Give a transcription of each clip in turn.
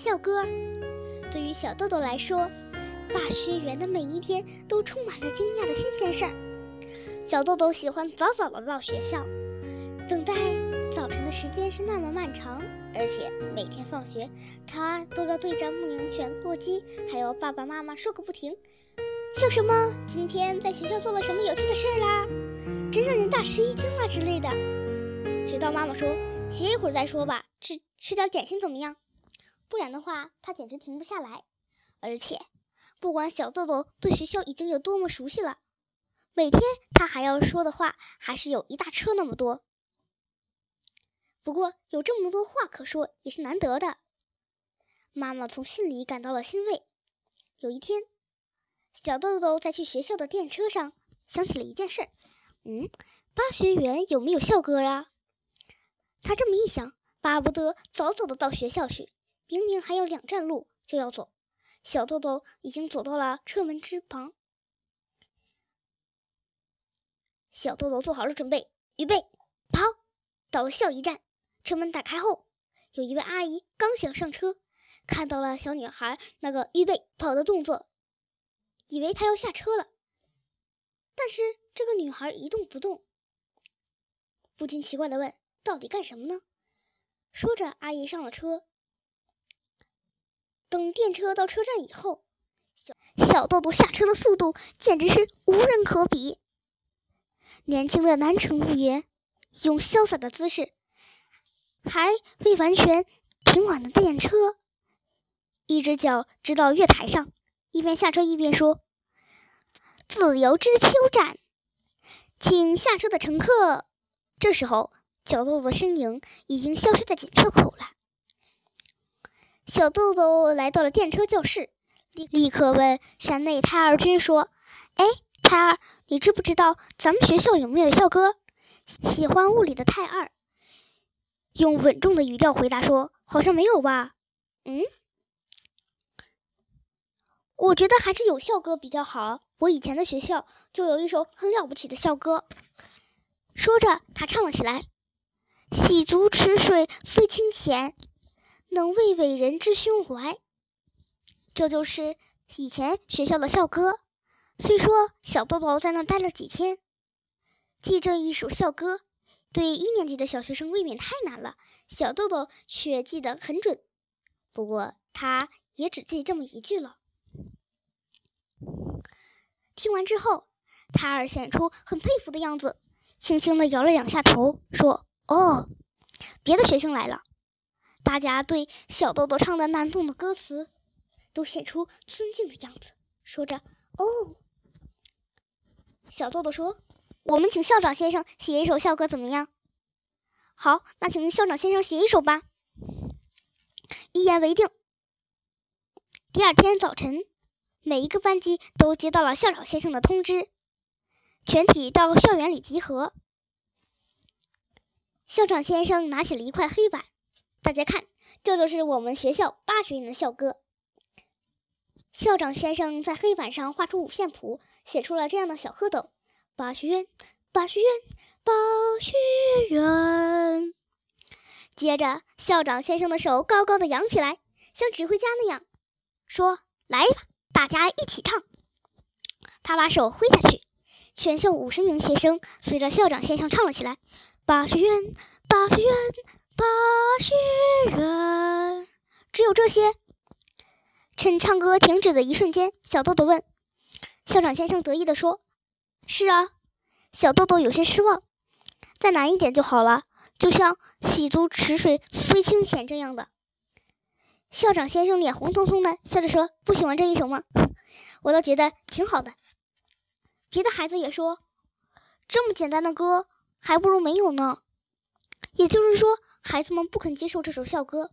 校歌。对于小豆豆来说，霸学园的每一天都充满着惊讶的新鲜事儿。小豆豆喜欢早早的到学校，等待早晨的时间是那么漫长，而且每天放学，他都要对着牧羊犬洛基还有爸爸妈妈说个不停，像什么今天在学校做了什么有趣的事儿啦，真让人大吃一惊啊之类的。直到妈妈说歇一会儿再说吧，吃吃点点心怎么样？不然的话，他简直停不下来。而且，不管小豆豆对学校已经有多么熟悉了，每天他还要说的话还是有一大车那么多。不过，有这么多话可说也是难得的。妈妈从心里感到了欣慰。有一天，小豆豆在去学校的电车上想起了一件事：嗯，八学园有没有校歌啊？他这么一想，巴不得早早的到学校去。明明还有两站路就要走，小豆豆已经走到了车门之旁。小豆豆做好了准备，预备，跑！到了校一站，车门打开后，有一位阿姨刚想上车，看到了小女孩那个预备跑的动作，以为她要下车了。但是这个女孩一动不动，不禁奇怪的问：“到底干什么呢？”说着，阿姨上了车。等电车到车站以后，小小豆豆下车的速度简直是无人可比。年轻的南城务员用潇洒的姿势，还未完全停稳的电车，一只脚直到月台上，一边下车一边说：“自由之丘站，请下车的乘客。”这时候，小豆豆的身影已经消失在检票口了。小豆豆来到了电车教室，立立刻问山内太二君说：“哎，太二，你知不知道咱们学校有没有校歌？”喜欢物理的太二用稳重的语调回答说：“好像没有吧？”嗯，我觉得还是有校歌比较好。我以前的学校就有一首很了不起的校歌。说着，他唱了起来：“洗足池水虽清浅。”能为伟人之胸怀，这就是以前学校的校歌。虽说小豆豆在那待了几天，记这一首校歌，对一年级的小学生未免太难了。小豆豆却记得很准，不过他也只记这么一句了。听完之后，泰尔显出很佩服的样子，轻轻地摇了两下头，说：“哦，别的学生来了。”大家对小豆豆唱的难懂的歌词，都显出尊敬的样子，说着：“哦。”小豆豆说：“我们请校长先生写一首校歌，怎么样？”“好，那请校长先生写一首吧。”一言为定。第二天早晨，每一个班级都接到了校长先生的通知，全体到校园里集合。校长先生拿起了一块黑板。大家看，这就是我们学校八学园的校歌。校长先生在黑板上画出五线谱，写出了这样的小蝌蚪：八学院，八学院，八学院。接着，校长先生的手高高的扬起来，像指挥家那样说：“来吧，大家一起唱。”他把手挥下去，全校五十名学生随着校长先生唱了起来：“八学院，八学院。”八学园，只有这些。趁唱歌停止的一瞬间，小豆豆问校长先生，得意地说：“是啊。”小豆豆有些失望，再难一点就好了，就像“洗足池水虽清浅”这样的。校长先生脸红彤彤的，笑着说：“不喜欢这一首吗？我倒觉得挺好的。”别的孩子也说：“这么简单的歌，还不如没有呢。”也就是说。孩子们不肯接受这首校歌，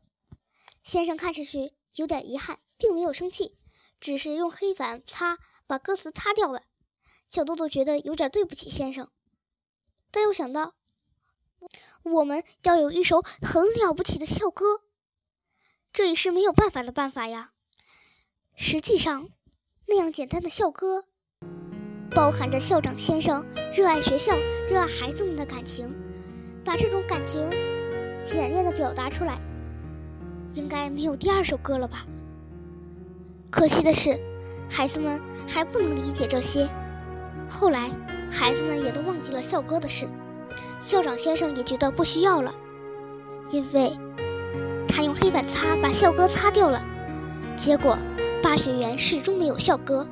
先生看上去有点遗憾，并没有生气，只是用黑板擦把歌词擦掉了。小豆豆觉得有点对不起先生，但又想到我们要有一首很了不起的校歌，这也是没有办法的办法呀。实际上，那样简单的校歌，包含着校长先生热爱学校、热爱孩子们的感情，把这种感情。简练的表达出来，应该没有第二首歌了吧？可惜的是，孩子们还不能理解这些。后来，孩子们也都忘记了校歌的事，校长先生也觉得不需要了，因为他用黑板擦把校歌擦掉了。结果，八学园始终没有校歌。